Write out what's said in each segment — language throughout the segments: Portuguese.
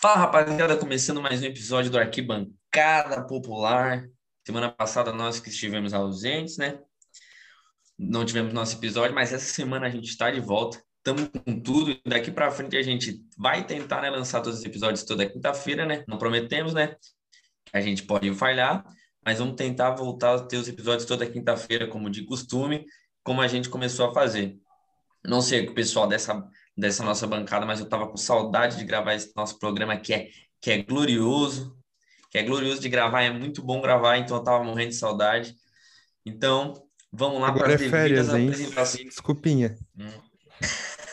Fala rapaziada, começando mais um episódio do Arquibancada Popular. Semana passada nós que estivemos ausentes, né? Não tivemos nosso episódio, mas essa semana a gente está de volta. Estamos com tudo. Daqui para frente a gente vai tentar né, lançar todos os episódios toda quinta-feira, né? Não prometemos, né? A gente pode falhar, mas vamos tentar voltar a ter os episódios toda quinta-feira, como de costume, como a gente começou a fazer. Não sei o pessoal dessa, dessa nossa bancada, mas eu estava com saudade de gravar esse nosso programa que é, que é glorioso, que é glorioso de gravar, é muito bom gravar, então eu estava morrendo de saudade. Então, vamos lá para as é férias, hein? Desculpinha. Hum.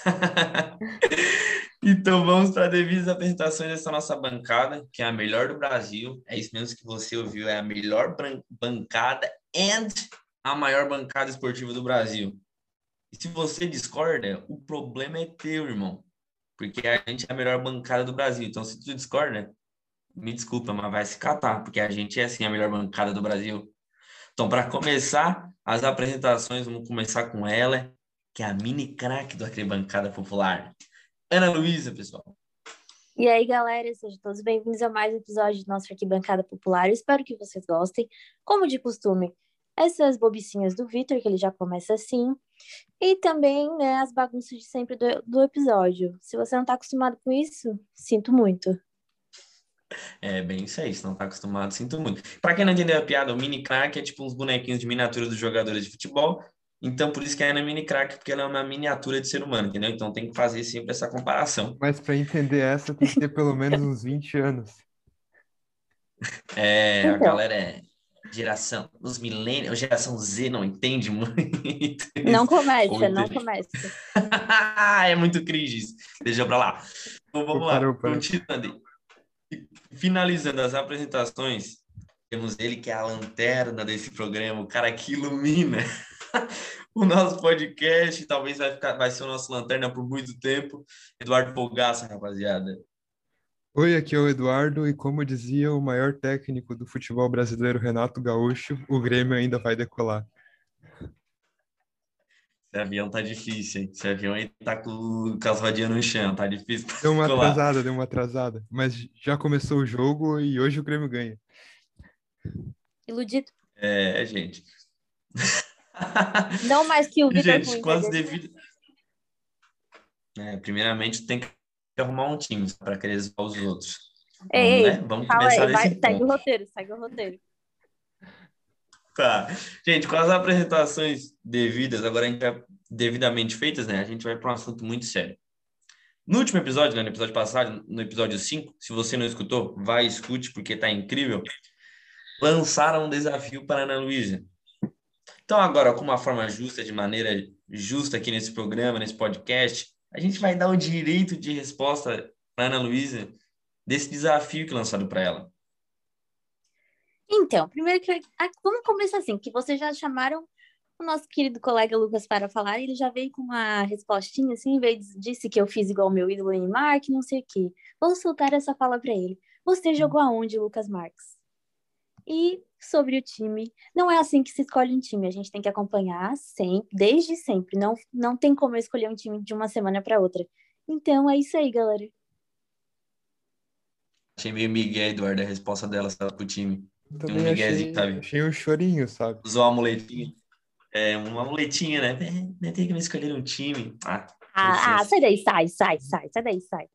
então vamos para devidas apresentações dessa nossa bancada, que é a melhor do Brasil. É isso mesmo que você ouviu, é a melhor bancada and a maior bancada esportiva do Brasil. Se você discorda, o problema é teu, irmão. Porque a gente é a melhor bancada do Brasil. Então, se tu discorda, me desculpa, mas vai se catar, porque a gente é sim a melhor bancada do Brasil. Então, para começar as apresentações, vamos começar com ela, que é a mini craque do Arquibancada Popular. Ana Luísa, pessoal. E aí, galera, sejam todos bem-vindos a mais um episódio do nosso Arquibancada Popular. Eu espero que vocês gostem. Como de costume, essas bobicinhas do Vitor, que ele já começa assim, e também né, as bagunças de sempre do, do episódio. Se você não está acostumado com isso, sinto muito. É bem isso aí, se não está acostumado, sinto muito. Para quem não entendeu a piada, o mini crack é tipo uns bonequinhos de miniatura dos jogadores de futebol então, por isso que ela é mini crack, porque ela é uma miniatura de ser humano, entendeu? Então tem que fazer sempre essa comparação. Mas para entender essa, tem que ter pelo menos uns 20 anos. É, a então. galera é geração, os milênios, geração Z não entende muito. Não começa, não começa. é muito cringe isso. Deixa pra lá. Então vamos lá, continuando. Finalizando as apresentações, temos ele que é a lanterna desse programa, o cara que ilumina o nosso podcast, talvez vai, ficar, vai ser o nosso lanterna por muito tempo. Eduardo Polgaça, rapaziada. Oi, aqui é o Eduardo, e como dizia o maior técnico do futebol brasileiro, Renato Gaúcho, o Grêmio ainda vai decolar. Esse avião tá difícil, hein? Esse avião aí tá com, com as vadias no chão, tá difícil. Deu uma decolar. atrasada, deu uma atrasada. Mas já começou o jogo e hoje o Grêmio ganha. Iludido. É, gente. Não mais que o Vitor Gente, quase devido. É, primeiramente, tem que arrumar um time para querer zoar os outros. Ei, Vamos, né? Vamos começar aí, vai, segue o roteiro, segue o roteiro. Tá. Gente, com as apresentações devidas, agora a gente vai devidamente feitas, né? A gente vai para um assunto muito sério. No último episódio, né, no episódio passado, no episódio 5, se você não escutou, vai escute porque tá incrível. Lançaram um desafio para a Ana Luísa. Então, agora, com uma forma justa, de maneira justa aqui nesse programa, nesse podcast, a gente vai dar o direito de resposta para Ana Luísa desse desafio que é lançado para ela. Então, primeiro que vamos começar assim, que vocês já chamaram o nosso querido colega Lucas para falar, ele já veio com uma respostinha assim, veio disse que eu fiz igual meu ídolo Neymar, que não sei o quê. Vou soltar essa fala para ele. Você jogou aonde, Lucas Marques? E sobre o time. Não é assim que se escolhe um time, a gente tem que acompanhar sempre, desde sempre. Não, não tem como eu escolher um time de uma semana para outra. Então é isso aí, galera. Achei meio Miguel, Eduardo, a resposta dela sabe, pro time. Também um achei, sabe? achei um chorinho, sabe? Usou uma muletinha. É, uma muletinha, né? Tem que me escolher um time. Ah, ah, ah sai daí, sai, sai, sai, sai daí, sai.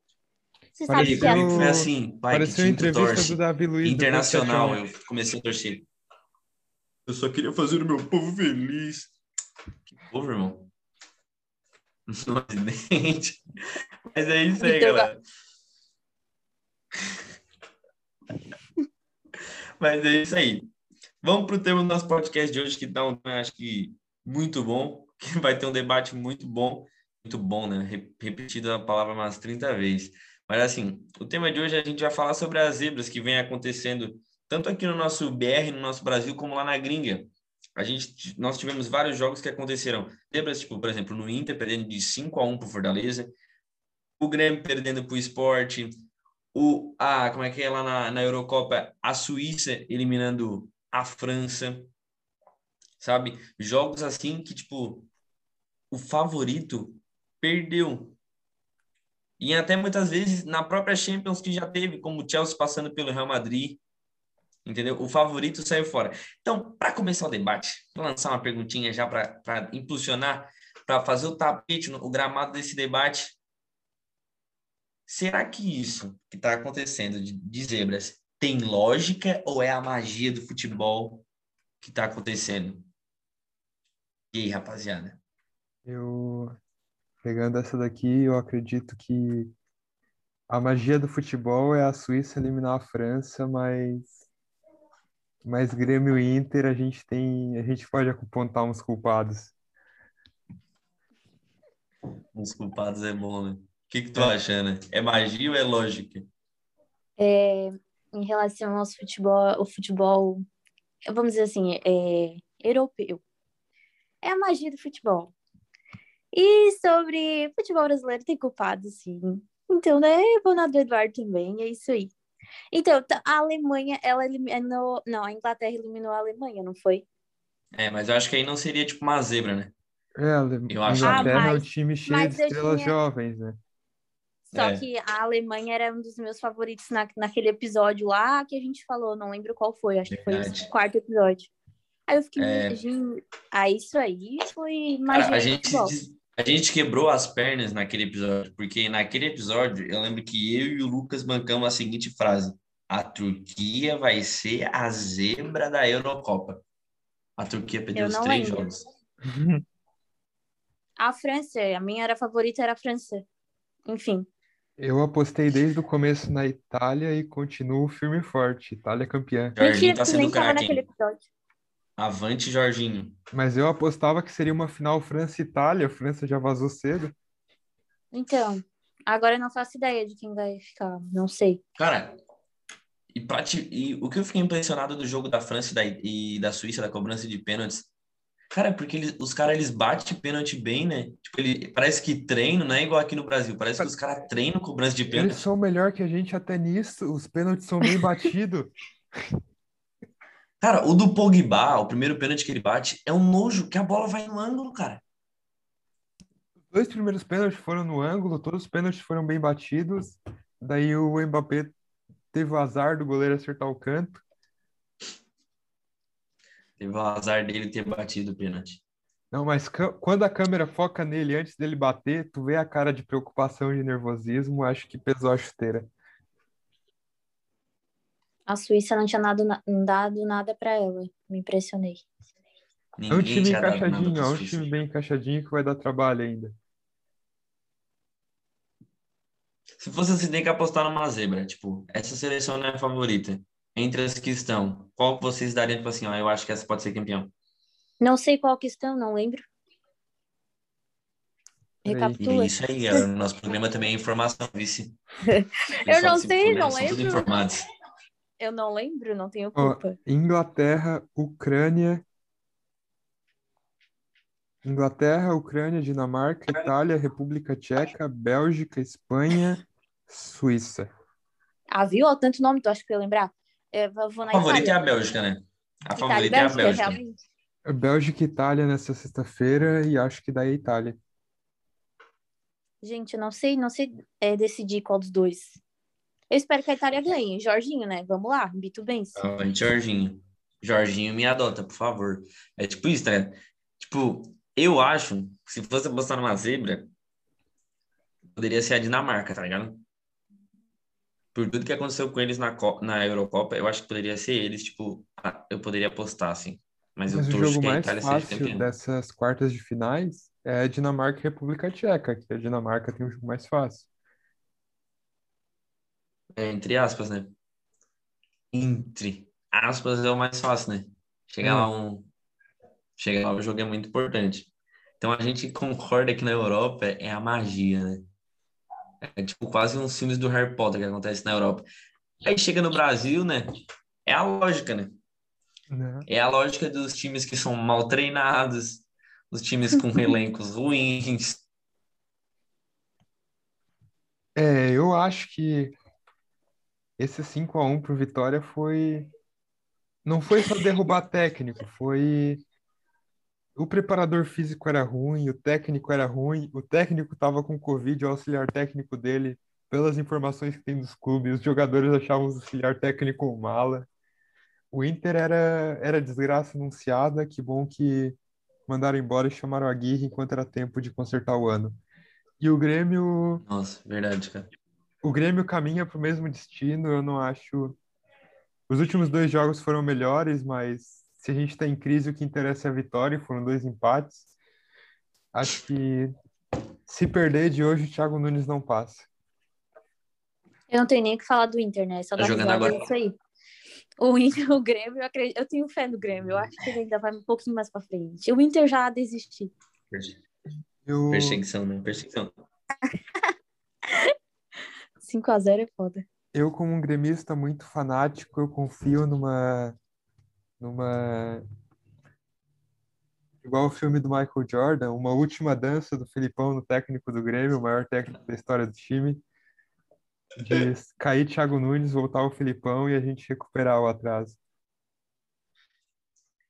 Você pareceu, sabe que foi assim, pai, pareceu que entrevista torce. do Davi Luiz. Internacional, eu comecei a torcer. Eu só queria fazer o meu povo feliz. Que povo, irmão? Mas é isso aí, então, galera. Mas é isso aí. Vamos para o tema do nosso podcast de hoje, que dá um, acho que, muito bom, que vai ter um debate muito bom, muito bom, né? Repetido a palavra umas 30 vezes. Mas assim, o tema de hoje a gente vai falar sobre as zebras que vem acontecendo tanto aqui no nosso BR, no nosso Brasil, como lá na gringa. A gente, nós tivemos vários jogos que aconteceram. Zebras, tipo, por exemplo, no Inter perdendo de 5 a 1 para o Fortaleza, o Grêmio perdendo para o Esporte, o, ah, como é que é lá na, na Eurocopa, a Suíça eliminando a França, sabe? Jogos assim que, tipo, o favorito perdeu E até muitas vezes na própria Champions que já teve, como o Chelsea passando pelo Real Madrid, entendeu? O favorito saiu fora. Então, para começar o debate, vou lançar uma perguntinha já para impulsionar, para fazer o tapete, o gramado desse debate. Será que isso que está acontecendo de, de zebras tem lógica ou é a magia do futebol que está acontecendo? E aí, rapaziada? Eu, pegando essa daqui, eu acredito que a magia do futebol é a Suíça eliminar a França, mas mas Grêmio e Inter a gente tem, a gente pode apontar uns culpados. Uns culpados é bom, né? O que que tu é. acha, né? É magia ou é lógica? É, em relação ao futebol, o futebol, vamos dizer assim, é europeu. É a magia do futebol. E sobre futebol brasileiro tem culpado, sim. Então, né, vou na do Eduardo também, é isso aí. Então, a Alemanha, ela eliminou. Não, a Inglaterra eliminou a Alemanha, não foi? É, mas eu acho que aí não seria tipo uma zebra, né? É, a Ale... eu acho... Inglaterra ah, mas, é um time cheio de estrelas tinha... jovens, né? Só é. que a Alemanha era um dos meus favoritos na, naquele episódio lá que a gente falou, não lembro qual foi, acho Verdade. que foi o quarto episódio. Aí eu fiquei, é... gente, ah, isso aí foi magia. a gente, a gente quebrou as pernas naquele episódio, porque naquele episódio eu lembro que eu e o Lucas bancamos a seguinte frase: a Turquia vai ser a zebra da Eurocopa. A Turquia perdeu os três lembro. jogos. A França, a minha era a favorita era a França. Enfim. Eu apostei desde o começo na Itália e continuo firme e forte. Itália campeã. Mentira, tá sendo nem craque. naquele episódio. Avante, Jorginho. Mas eu apostava que seria uma final França-Itália. A França já vazou cedo. Então, agora eu não faço ideia de quem vai ficar. Não sei. Cara, e, te, e o que eu fiquei impressionado do jogo da França e da, e da Suíça, da cobrança de pênaltis, Cara, é porque eles, os caras, eles batem pênalti bem, né? Tipo, ele, parece que treino, não é igual aqui no Brasil. Parece que os caras treinam cobrança de pênalti. Eles são melhor que a gente até nisso. Os pênaltis são bem batidos. Cara, o do Pogba, o primeiro pênalti que ele bate, é um nojo, que a bola vai no ângulo, cara. Os dois primeiros pênaltis foram no ângulo, todos os pênaltis foram bem batidos. Daí o Mbappé teve o azar do goleiro acertar o canto. Teve o azar dele ter batido o pênalti. Não, mas quando a câmera foca nele antes dele bater, tu vê a cara de preocupação e de nervosismo, acho que pesou a chuteira a Suíça não tinha dado, dado nada para ela. Me impressionei. é um time encaixadinho, é um time bem encaixadinho que vai dar trabalho ainda. Se fosse assim, tem que apostar numa zebra. Tipo, essa seleção não é a favorita. Entre as que estão, qual vocês dariam, tipo assim, ó, eu acho que essa pode ser campeão? Não sei qual que estão, não lembro. Recapitula. Isso aí, o nosso programa também é informação, vice. eu não sei, não lembro. Informados. Eu não lembro, não tenho culpa. Ó, Inglaterra, Ucrânia. Inglaterra, Ucrânia, Dinamarca, Itália, República Tcheca, Bélgica, Espanha, Suíça. Ah, viu? Olha tanto nome, tu acha que eu ia lembrar? Eu vou na a favorita Itália. é a Bélgica, né? A favorita Itália, é a Bélgica. Realmente. Bélgica e Itália nessa sexta-feira e acho que daí a Itália. Gente, eu não sei, não sei é, decidir qual dos dois. Eu espero que a Itália ganhe. Jorginho, né? Vamos lá, Bito Benz. Avante, Jorginho. Jorginho me adota, por favor. É tipo isso, né? Tipo, eu acho que se fosse apostar numa zebra, poderia ser a Dinamarca, tá ligado? Por tudo que aconteceu com eles na, na Eurocopa, eu acho que poderia ser eles, tipo, eu poderia apostar, assim. Mas, Mas eu o jogo mais fácil dessas quartas de finais é Dinamarca e República Tcheca, que a Dinamarca tem um jogo mais fácil. É, entre aspas, né? Entre aspas é o mais fácil, né? Chegar lá hum. um. Chegar lá o jogo é muito importante. Então a gente concorda que na Europa é a magia, né? É tipo quase uns filmes do Harry Potter que acontece na Europa. Aí chega no Brasil, né? É a lógica, né? Não. É a lógica dos times que são mal treinados, os times com elencos ruins. É, eu acho que esse 5 a 1 pro Vitória foi não foi só derrubar técnico, foi o preparador físico era ruim, o técnico era ruim, o técnico estava com Covid, o auxiliar técnico dele, pelas informações que tem dos clubes, os jogadores achavam o auxiliar técnico um mala. O Inter era, era desgraça anunciada, que bom que mandaram embora e chamaram a Aguirre enquanto era tempo de consertar o ano. E o Grêmio, Nossa, verdade, cara. O Grêmio caminha para o mesmo destino, eu não acho. Os últimos dois jogos foram melhores, mas se a gente está em crise, o que interessa é a vitória, foram dois empates. Acho que se perder de hoje, o Thiago Nunes não passa. Eu não tenho nem o que falar do Inter, né? Só Tá jogando agora? é isso aí. O Inter, o Grêmio, eu, acredito, eu tenho fé no Grêmio. Eu acho que ele ainda vai um pouquinho mais pra frente. O Inter já desistiu. Eu, Perseguição, né? Perseguição. 5x0 é foda. eu, como um gremista muito fanático, eu confio numa, numa, igual o filme do Michael Jordan, uma última dança do Filipão no técnico do Grêmio, o maior técnico da história do time, de cair Thiago Nunes, voltar o Filipão e a gente recuperar o atraso.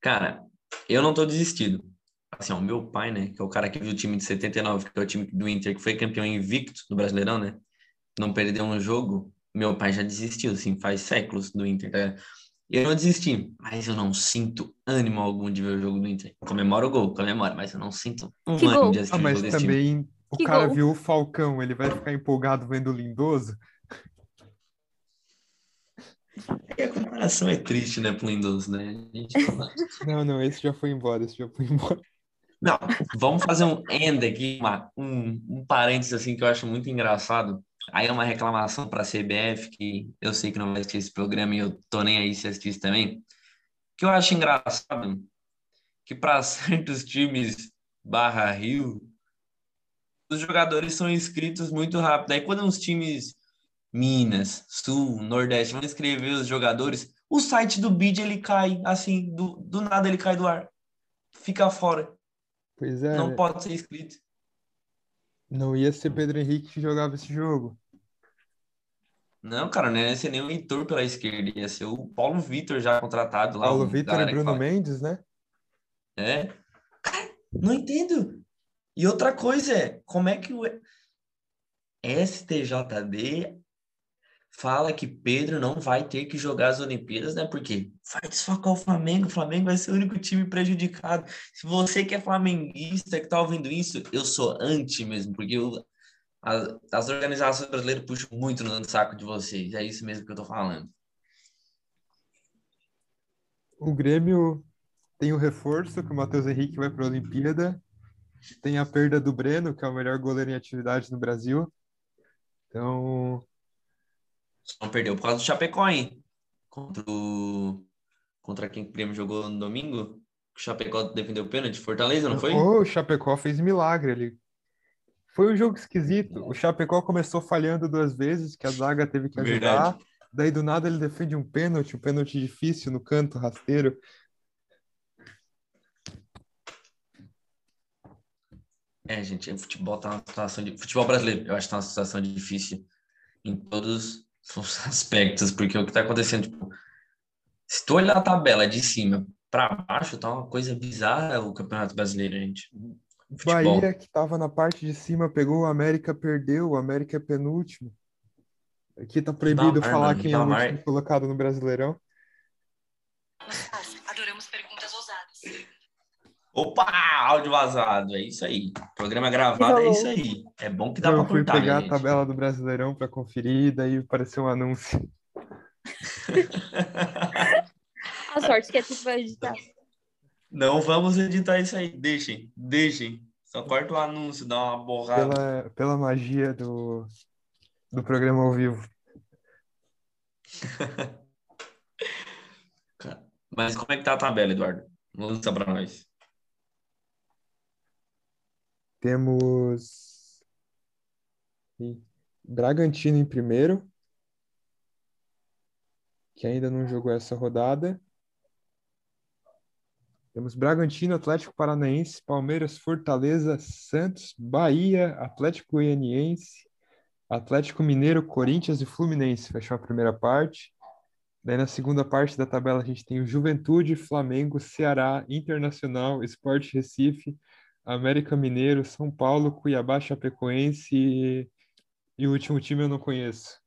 Cara, eu não tô desistido. Assim, ó, o meu pai, né, que é o cara que viu o time de 79, que é o time do Inter, que foi campeão invicto do Brasileirão, né? Não perdeu um jogo. Meu pai já desistiu, assim, faz séculos do Inter, tá? Eu não desisti, mas eu não sinto ânimo algum de ver o jogo do Inter. Comemoro o gol, comemoro, mas eu não sinto um Que ânimo gol? de Ah, assistir o mas jogo desse time. também o Que cara gol. viu o Falcão, ele vai ficar empolgado vendo o Lindoso? A comparação é triste, né, pro Lindoso, né? A gente não- Não, não, esse já foi embora, esse já foi embora. Não, vamos fazer um end aqui, uma- um, um parênteses assim que eu acho muito engraçado. Aí é uma reclamação para a CBF, que eu sei que não vai assistir esse programa e eu tô nem aí se assistir também. Que eu acho engraçado que para certos times barra Rio, os jogadores são inscritos muito rápido. Aí quando uns times Minas, Sul, Nordeste vão inscrever os jogadores, o site do BID ele cai assim, do, do nada ele cai do ar. Fica fora. Pois é, Não pode ser inscrito. Não ia ser Pedro Henrique que jogava esse jogo. Não, cara, não ia ser nem o Heitor pela esquerda, ia ser o Paulo Vitor já contratado lá. Paulo Vitor e Bruno Mendes, né? É. Cara, não entendo. E outra coisa é, como é que o STJD fala que Pedro não vai ter que jogar as Olimpíadas, né? Porque vai desfocar o Flamengo, o Flamengo vai ser o único time prejudicado. Se você que é flamenguista que tá ouvindo isso, eu sou anti mesmo, porque eu- a- as organizações brasileiras puxam muito no saco de vocês. É isso mesmo que eu tô falando. O Grêmio tem o reforço, que o Matheus Henrique vai para a Olimpíada. Tem a perda do Breno, que é o melhor goleiro em atividade no Brasil. Então, Só não perdeu por causa do Chapecó, hein? Contra o... Contra quem o Grêmio jogou no domingo. O Chapecó defendeu o pênalti. Fortaleza, não foi? o Chapecó fez milagre ali. Foi um jogo esquisito. O Chapecó começou falhando duas vezes, que a zaga teve que ajudar. Verdade. Daí, do nada, ele defende um pênalti, um pênalti difícil no canto, rasteiro. É, gente, o futebol tá numa situação de... Futebol brasileiro, eu acho que tá uma situação difícil em todos os aspectos, porque o que tá acontecendo, tipo, se tu olhar a tabela de cima para baixo, tá uma coisa bizarra o Campeonato Brasileiro, gente. Futebol. Bahia, que estava na parte de cima, pegou o América, perdeu. O América é penúltimo. Aqui tá proibido falar mano, quem é o último colocado no Brasileirão. Opa, áudio vazado, é isso aí. Programa gravado é isso aí. É bom que dá eu pra fui cortar, né, pegar a gente? tabela do Brasileirão para conferir, e daí apareceu um anúncio. A sorte que é tudo vai editar. Não vamos editar isso aí. Deixem, deixem. Só corta o anúncio, dá uma borrada. Pela, pela magia do, do programa ao vivo. Mas como é que tá a tabela, Eduardo? Lança pra nós. Temos Bragantino em primeiro, que ainda não jogou essa rodada. Temos Bragantino, Atlético Paranaense, Palmeiras, Fortaleza, Santos, Bahia, Atlético Goianiense, Atlético Mineiro, Corinthians e Fluminense. Fechou a primeira parte. Daí na segunda parte da tabela a gente tem o Juventude, Flamengo, Ceará, Internacional, Sport Recife, América Mineiro, São Paulo, Cuiabá, Chapecoense e, e o último time eu não conheço.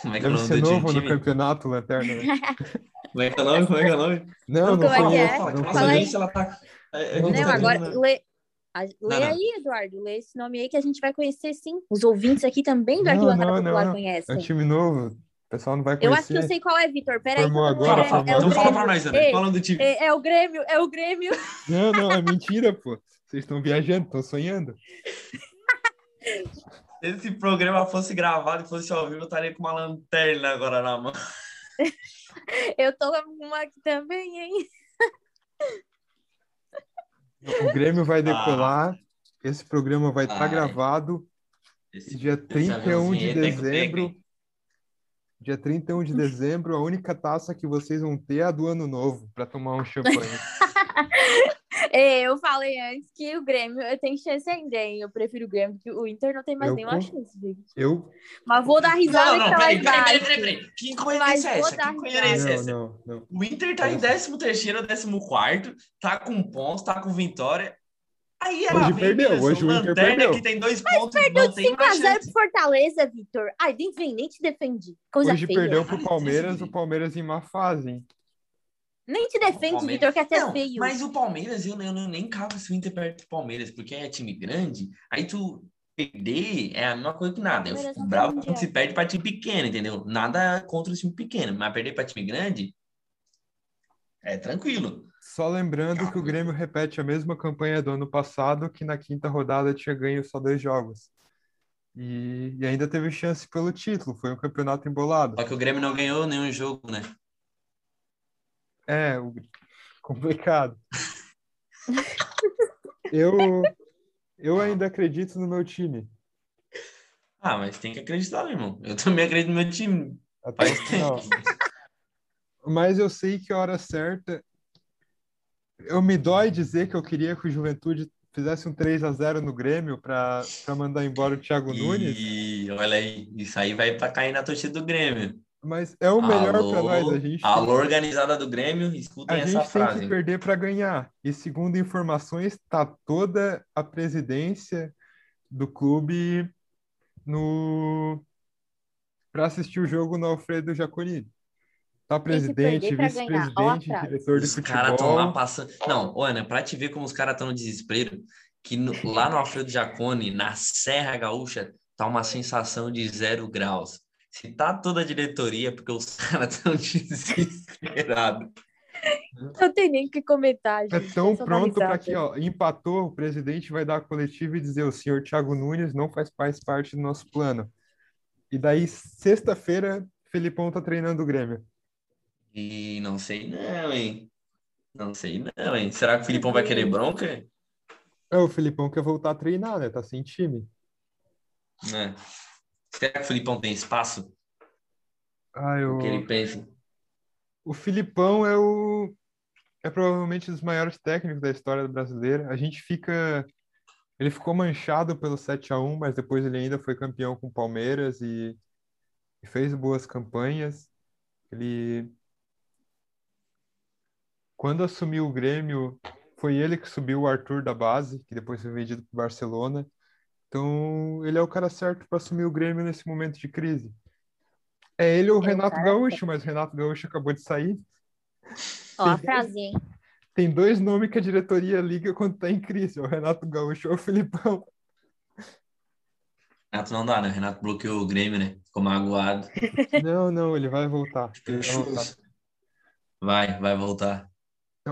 Como é que é o Deve nome do novo no time? campeonato, Lanterna. né? Como é que é o nome? Como é que é o nome? Não, não é que falou, é? não Fala, falou. Fala aí. ela tá... a- a Não, gente Não, tá agora, né? lê, a- lê Não, não. aí, Eduardo. Lê esse nome aí que a gente vai conhecer sim. Os ouvintes aqui também do Não, Arquibancada não, Popular não. É conhecem. um time novo, pessoal não vai Eu acho que eu conhecer. sei qual é, Vitor. Peraí. Formou agora, é- formou é, o Então fala pra nós, André. Fala do time. é, é o Grêmio, é o Grêmio. Não, não, é mentira, pô. Vocês estão viajando, estão sonhando. Se esse programa fosse gravado e fosse ao vivo, eu estaria com uma lanterna agora na mão. Eu tô com uma aqui também, hein? O Grêmio vai decolar, esse programa vai estar Ai. gravado Esse- dia essa 31 de é dezembro. Dia 31 de dezembro, a única taça que vocês vão ter é a do ano novo, para tomar um champanhe. É, eu falei antes que o Grêmio eu tenho chance ainda, hein? Eu prefiro o Grêmio, porque o Inter não tem mais Eu nenhuma com- chance, gente. Eu. Mas vou dar risada Não, não, que tá lá peraí, peraí, peraí, embaixo. peraí. Que incoerência é essa? Que incoerência é Não, essa? não, não. O Inter tá em 13 terceiro, 14 tá com pontos, tá com vitória. Aí ela Hoje perdeu, hoje o Inter perdeu. que tem dois pontos, Perdeu não de tem 5 a mais 0 chance. pro Fortaleza, Vitor. Ai, enfim, nem te defendi. Coisa Hoje feia. perdeu pro Ai, Palmeiras, o Palmeiras em má fase, hein? Nem te defende, Vitor, que até Não, feio. mas o Palmeiras, eu, eu nem cavo se o Inter perde do Palmeiras, porque é time grande, aí tu perder é a mesma coisa que nada. Eu fico bravo quando se perde pra time pequeno, entendeu? Nada contra o time pequeno, mas perder pra time grande é tranquilo. Só lembrando que o Grêmio repete a mesma campanha do ano passado, que na quinta rodada tinha ganho só dois jogos. E, e ainda teve chance pelo título, foi um campeonato embolado. Só que o Grêmio não ganhou nenhum jogo, né? É, o- complicado. Eu, eu ainda acredito no meu time. Ah, mas tem que acreditar, meu irmão. Eu também acredito no meu time. Até o final. Mas eu sei que a hora certa. Eu me dói dizer que eu queria que o Juventude fizesse um 3 a 0 no Grêmio para mandar embora o Thiago Nunes, E olha aí, isso aí vai pra cair na torcida do Grêmio. mas é o melhor para nós. A gente, alô, organizada do Grêmio, escutem a essa gente tem frase. que perder para ganhar. E segundo informações, está toda a presidência do clube no para assistir o jogo no Alfredo Jaconi. Tá presidente, vice-presidente, diretor de Os caras estão lá futebol. passando. Não, Ana, pra te ver como os caras estão no desespero, que no- lá no Alfredo Jacone, na Serra Gaúcha, tá uma sensação de zero graus. Se tá toda a diretoria, é porque os caras estão desesperados. Não tem nem o que comentar, É gente. tão só dou pronto para que, ó, empatou, o presidente vai dar a coletiva e dizer: o senhor Thiago Nunes não faz mais parte do nosso plano. E daí, sexta-feira, Felipão tá treinando o Grêmio. E não sei não, hein? Não sei não, hein? Será que o Filipão vai querer bronca? É, o Felipão quer voltar a treinar, né? Tá sem time. É. Será que o Filipão tem espaço? Ah, O que ele pensa? O Filipão é o é provavelmente um dos maiores técnicos da história brasileira. A gente fica ele ficou manchado pelo 7 a 1, mas depois ele ainda foi campeão com o Palmeiras e, e fez boas campanhas. Ele quando assumiu o Grêmio, foi ele que subiu o Arthur da base, que depois foi vendido para o Barcelona. Então, ele é o cara certo para assumir o Grêmio nesse momento de crise. É ele ou o o Renato Gaúcho, mas o Renato Gaúcho acabou de sair. Ó, a frase, hein? Tem dois nomes que a diretoria liga quando tá em crise, é o Renato Gaúcho ou o Filipão. Renato não dá, né? Renato bloqueou o Grêmio, né? Ficou magoado. Não, não, ele vai voltar. Ele vai voltar. Vai, vai voltar.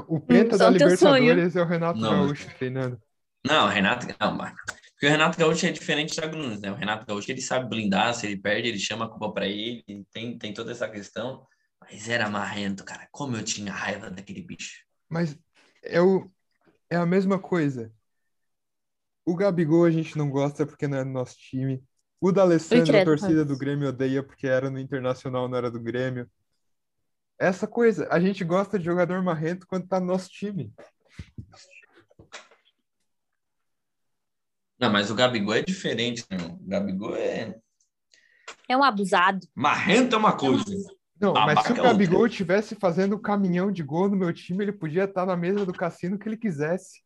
O penta só da. Libertadores é o Renato Não. Gaúcho treinando. Não, o Renato. Não, mas. Porque o Renato Gaúcho é diferente do Thiago Nunes, né? O Renato Gaúcho ele sabe blindar, se ele perde, ele chama a culpa pra ele, tem, tem toda essa questão. Mas era marrento, cara. Como eu tinha raiva daquele bicho. Mas é, o, é a mesma coisa. O Gabigol a gente não gosta porque não é do nosso time. O D'Alessandro, a credo, torcida do Grêmio odeia porque era no Internacional, não era do Grêmio. Essa coisa, a gente gosta de jogador marrento quando tá no nosso time. Não, mas o Gabigol é diferente, né? O Gabigol é. É um abusado. Marrento é uma coisa. Não, mas se o é Gabigol estivesse fazendo um caminhão de gol no meu time, ele podia estar na mesa do cassino que ele quisesse.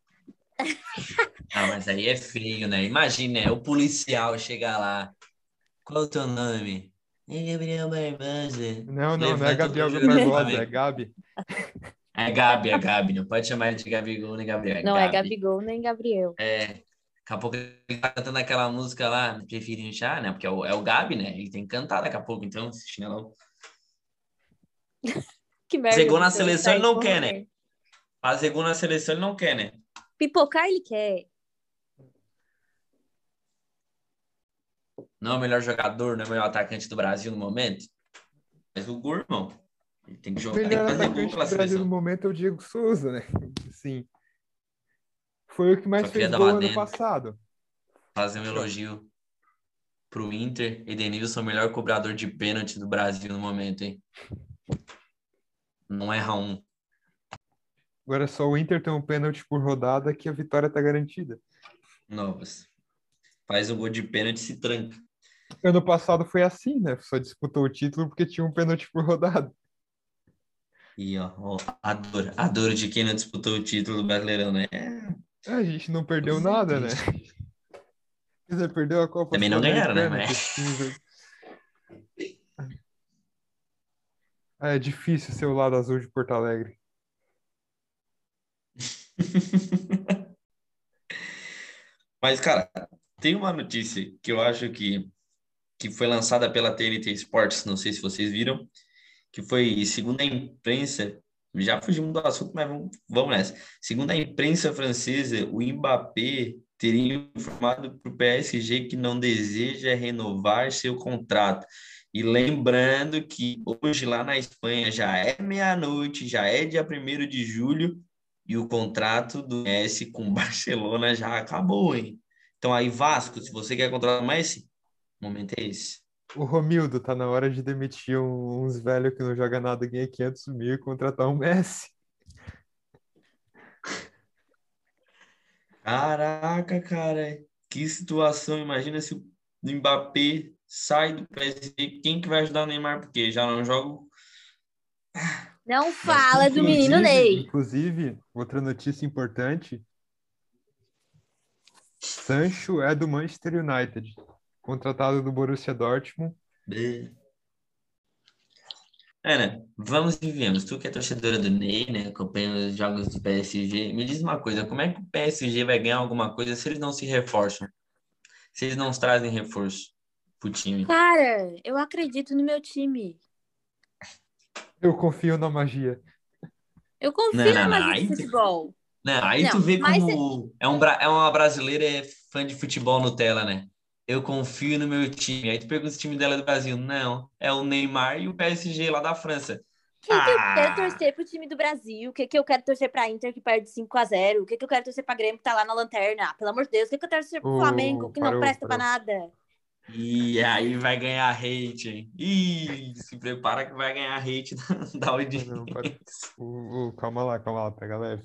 Ah, mas aí é feio, né? Imagina, né? O policial chegar lá. Qual é o teu nome? É Gabriel Barbosa. Não, não, não é Gabriel Barbosa, é Flamengo. Gabi. É Gabi, é Gabi. Não pode chamar de Gabigol nem Gabriel. Não é Gabigol nem Gabriel. É. Daqui a pouco ele tá cantando aquela música lá, prefiro inchar, né? Porque é o, é o Gabi, né? Ele tem que cantar daqui a pouco, então, esse chinelão. Que merda. Fazer gol na Vitor, seleção sai ele não quer, né? Fazer gol na seleção ele não quer, né? Pipocar ele quer. Não é o melhor jogador, não é o melhor atacante do Brasil no momento. Mas o gol, irmão. Ele tem que O jogar, que melhor atacante do Brasil no momento é o Diego Souza, né? Sim. Foi o que mais Só fez gol ano passado. Fazer um elogio pro Inter. Edenilson, o melhor cobrador de pênalti do Brasil no momento, hein? Não erra um. Agora só o Inter tem um pênalti por rodada que a vitória tá garantida. Novas. Faz um gol de pênalti e se tranca. Ano passado foi assim, né? Só disputou o título porque tinha um pênalti por rodada. E ó, ó, a dor, a dor de quem não disputou o título do Brasileirão, né? A gente não perdeu nada, né? Quer dizer, perdeu a Copa Também não ganharam, né? Mas- É difícil ser o lado azul de Porto Alegre. Mas, cara, tem uma notícia que eu acho que, que foi lançada pela TNT Sports, não sei se vocês viram, que foi, segundo a imprensa, já fugimos do assunto, mas vamos, vamos nessa. Segundo a imprensa francesa, o Mbappé teria informado para o PSG que não deseja renovar seu contrato. E lembrando que hoje lá na Espanha já é meia-noite, já é dia 1 de julho, e o contrato do Messi com Barcelona já acabou, hein? Então aí, Vasco, se você quer contratar o Messi, o momento é esse. O Romildo, tá na hora de demitir um- uns velhos que não joga nada, ganha 500 mil e contratar um Messi. Caraca, cara, que situação. Imagina se o Mbappé sai do PSG, quem que vai ajudar o Neymar? Porque já não joga. Não fala do menino Ney. Inclusive, outra notícia importante: Sancho é do Manchester United, contratado do Borussia Dortmund. Ana, vamos e viemos. Tu que é torcedora do Ney, né? Acompanha os jogos do PSG. Me diz uma coisa, como é que o PSG vai ganhar alguma coisa se eles não se reforçam? Se eles não trazem reforço pro time? Cara, eu acredito no meu time. Eu confio na magia. Eu confio Não, não, na não, magia aí do futebol. Não, aí Não, tu vê como é, um, bra- é uma brasileira é fã de futebol Nutella, né? Eu confio no meu time. Aí tu pergunta se o time dela é do Brasil. Não, é o Neymar e o PSG lá da França. O que, que eu Ah. quero torcer pro time do Brasil? O que, que eu quero torcer pra Inter que perde 5x0? O que, que eu quero torcer pra Grêmio que tá lá na lanterna? Ah, pelo amor de Deus, o que, que eu quero torcer pro Ô, Flamengo que não parou, presta pra parou. nada? E aí vai ganhar hate, hein? Ih, se prepara que vai ganhar hate da, da audiência. Não. O- o- calma lá, calma lá, pega leve.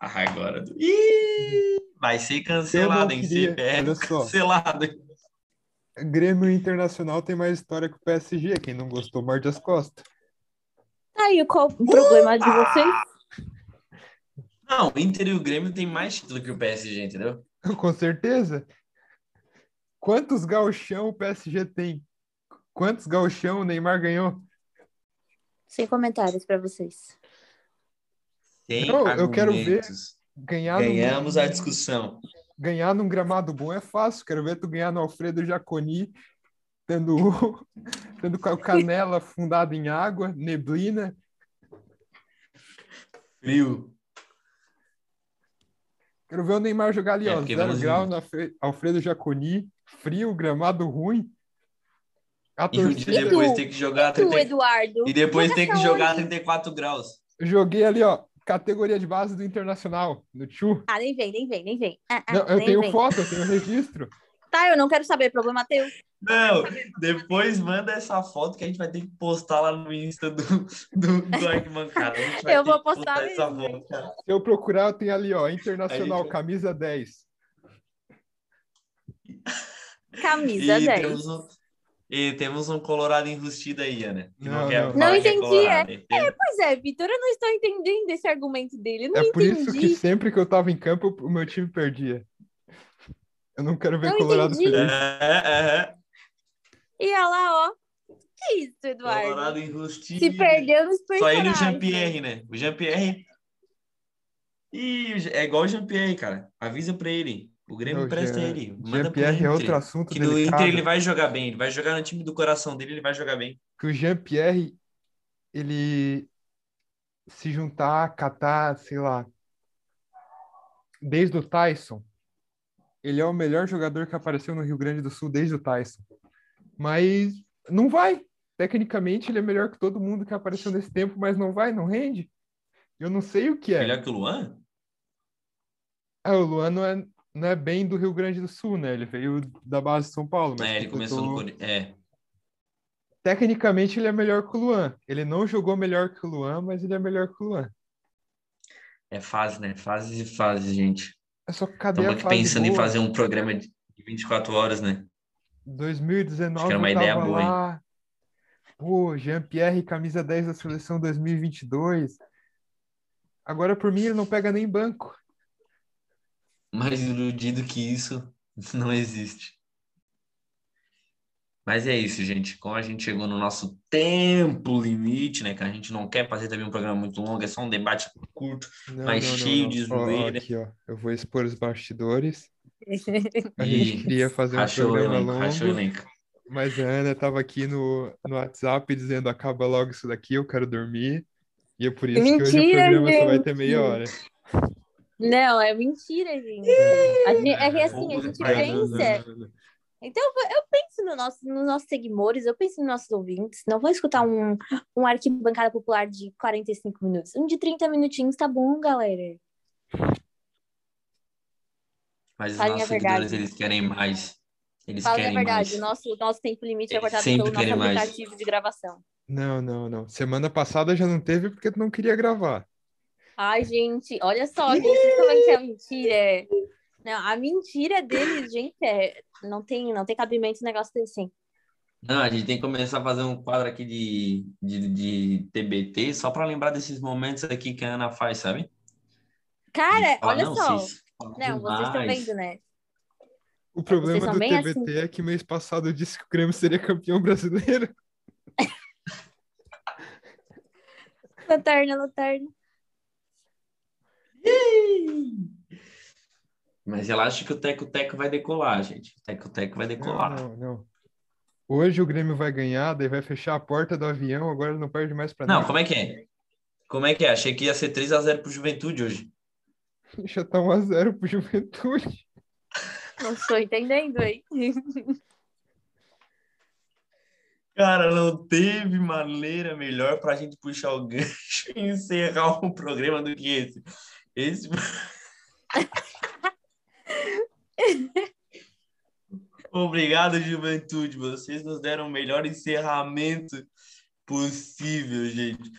Ah, Agora. Ih, vai ser cancelado, hein? CPF só. cancelado. Grêmio Internacional tem mais história que o PSG. Quem não gostou, morde as costas. Aí, qual o problema de vocês? Não, o Inter e o Grêmio tem mais título que o PSG, entendeu? Com certeza. Quantos gauchão o PSG tem? Quantos gauchão o Neymar ganhou? Sem comentários pra vocês. Tem Não, eu quero ver argumentos. Ganhar Ganhamos num, a discussão. ganhar num gramado bom é fácil. Quero ver tu ganhar no Alfredo Jaconi, tendo, tendo canela afundada em água, neblina. Frio. Quero ver o Neymar jogar ali, É, ó, zero grau ver. Alfre- Alfredo Jaconi, frio, gramado ruim. A E um torcida, E depois tu? tem que jogar Tu, 30... Eduardo. E depois joga tem que jogar onde? 34 graus. joguei ali, ó, categoria de base do Internacional, no Tchu. Ah, nem vem, nem vem, nem vem. Ah, ah, Não, eu nem tenho vem. foto, eu tenho registro. Tá, eu não quero saber, problema teu. Não, depois manda essa foto que a gente vai ter que postar lá no Insta do, do, do Arquibancada. Eu vou que postar essa foto, cara. Se eu procurar, eu tenho ali, ó, Internacional, gente- camisa 10. Camisa E 10. temos um, E temos um colorado enrustido aí, Ana. Que não, Não, quer não. Não que é entendi, colorado. Pois é, Vitor, eu não estou entendendo esse argumento dele. É por entendi. isso que sempre que eu tava em campo, o meu time perdia. Eu não quero ver Não Colorado entendi. feliz. É, é, E olha lá, ó. Que isso, é. Eduardo? Colorado enrustido. Se perdeu nos Só ele e o personagens. Jean-Pierre, né? O Jean-Pierre. Ih, é igual o Jean-Pierre, cara. Avisa pra ele. O Grêmio Não, Jean- ele. Manda Jean-Pierre é outro assunto Que no delicado. Inter ele vai jogar bem. Ele vai jogar no time do coração dele, ele vai jogar bem. que o Jean-Pierre, ele se juntar, catar, sei lá, desde o Tyson, ele é o melhor jogador que apareceu no Rio Grande do Sul desde o Tyson. Mas não vai. Tecnicamente, ele é melhor que todo mundo que apareceu nesse tempo, mas não vai, não rende. Eu não sei o que é. Melhor que o Luan? Ah, o Luan não é, não é bem do Rio Grande do Sul, né? Ele veio da base de São Paulo, mas É, ele começou no completou- Corinthians. É. Tecnicamente, ele é melhor que o Luan. Ele não jogou melhor que o Luan, mas ele é melhor que o Luan. É fase, né? Fases e fases, gente. É só cadê Estamos a aqui pensando em boa? fazer um programa de 24 horas, né? 2019 Acho que era uma ideia boa, hein? lá. Pô, Jean-Pierre, camisa 10 da seleção 2022. Agora, por mim, ele não pega nem banco. Mais iludido que isso não existe. Mas é isso, gente. Como a gente chegou no nosso tempo limite, né? Que a gente não quer fazer também um programa muito longo, é só um debate curto. Não, Mas não, cheio não. de zoeira. aqui, ó. Eu vou expor os bastidores. A gente queria fazer um Rachou programa elenco, longo, elenco. mas a Ana tava aqui no, no WhatsApp dizendo acaba logo isso daqui, eu quero dormir. E é por isso que hoje o Mentira, programa só vai gente. ter meia hora. Não, é mentira, gente. A gente- é que assim, a gente pensa. Então, eu penso no nosso, nos nossos seguidores, eu penso nos nossos ouvintes. Não vou escutar um, um arquibancada popular de 45 minutos. Um de 30 minutinhos tá bom, galera. Mas os Falem a nossos verdade. seguidores, eles querem mais. Eles Fala a querem verdade, mais. o nosso, o nosso tempo limite é cortado pelo nosso querem mais. aplicativo de gravação. Não, não, não. Semana passada já não teve porque tu não queria gravar. Ai, gente, olha só, gente, vocês estão vendo que é mentira? Não, a mentira deles, gente, é. Não tem, não tem cabimento um negócio desse assim. Não, a gente tem que começar a fazer um quadro aqui de, de, de TBT só para lembrar desses momentos aqui que a Ana faz, sabe? Cara, De falar, olha não, só. vocês Não, vocês estão vendo, né? O problema do TBT assim. é que mês passado eu disse que o Grêmio seria campeão brasileiro. Lanterna, lanterna. Mas relaxa que o Teco Teco vai decolar, gente. O Teco Teco vai decolar. Não, não, não. Hoje o Grêmio vai ganhar, daí vai fechar a porta do avião, agora não perde mais pra Não, como é que é? Como é que é? Achei que ia ser 3x0 pro Juventude hoje. Já tá 1x0 pro Juventude. Não estou entendendo, hein? Cara, não teve maneira melhor pra gente puxar o gancho e encerrar um programa do que esse. Esse. Obrigado, Juventude. Vocês nos deram o melhor encerramento possível, gente.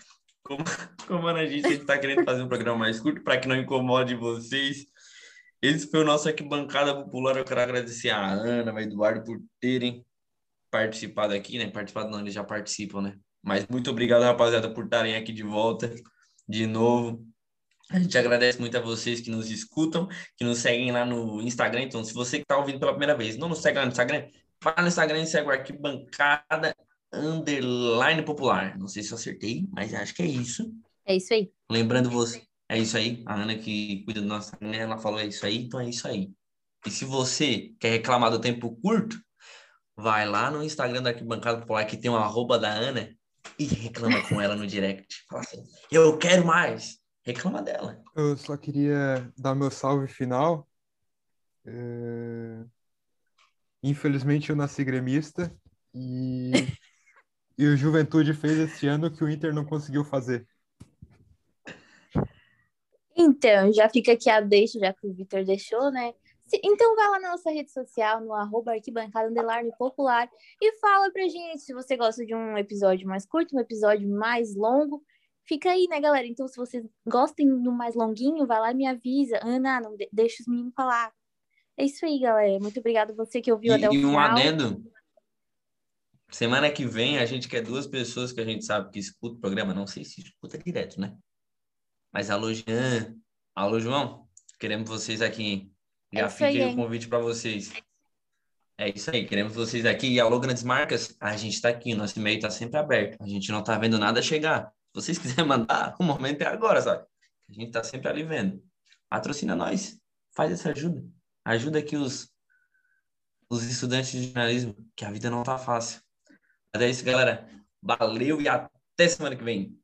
Como, como a gente está querendo fazer um programa mais curto para que não incomode vocês. Esse foi o nosso Arquibancada Popular. Eu quero agradecer a Ana, ao Eduardo por terem participado aqui, né? Participado não, eles já participam, né? Mas muito obrigado, rapaziada, por estarem aqui de volta de novo. A gente agradece muito a vocês que nos escutam, que nos seguem lá no Instagram. Então, se você que está ouvindo pela primeira vez, não nos segue lá no Instagram, vai no Instagram e segue o Arquibancada Underline Popular. Não sei se eu acertei, mas acho que é isso. É isso aí. Lembrando você, é isso aí. A Ana que cuida do nosso Instagram, ela falou é isso aí, então é isso aí. E se você quer reclamar do tempo curto, vai lá no Instagram da Arquibancada Popular, que tem um arroba da Ana, e reclama com ela no direct. Fala assim, eu quero mais. Reclama dela. Eu só queria dar meu salve final. É, Infelizmente eu nasci gremista e... e o Juventude fez esse ano o que o Inter não conseguiu fazer. Então, já fica aqui a deixa, já que o Vitor deixou, né? Se- Então vai lá na nossa rede social, no arroba arquibancada underline popular e fala pra gente se você gosta de um episódio mais curto, um episódio mais longo. Fica aí, né, galera? Então, se vocês gostem do mais longuinho, vai lá e me avisa. Ana, não de- deixa os meninos falar. É isso aí, galera. Muito obrigada a você que ouviu E, até o e um final. adendo. Semana que vem a gente quer duas pessoas que a gente sabe que escuta o programa. Não sei se escuta direto, né? Mas alô, Jean. Alô, João. Queremos vocês aqui. Já É isso aí, fiquei o convite para vocês. É isso aí, queremos vocês aqui. E alô, grandes marcas, a gente está aqui, nosso e-mail está sempre aberto. A gente não está vendo nada chegar. Se vocês quiserem mandar, o momento é agora, sabe? A gente está sempre ali vendo. Patrocina nós, faz essa ajuda. Ajuda aqui os, os estudantes de jornalismo, que a vida não tá fácil. Mas é isso, galera. Valeu e até semana que vem.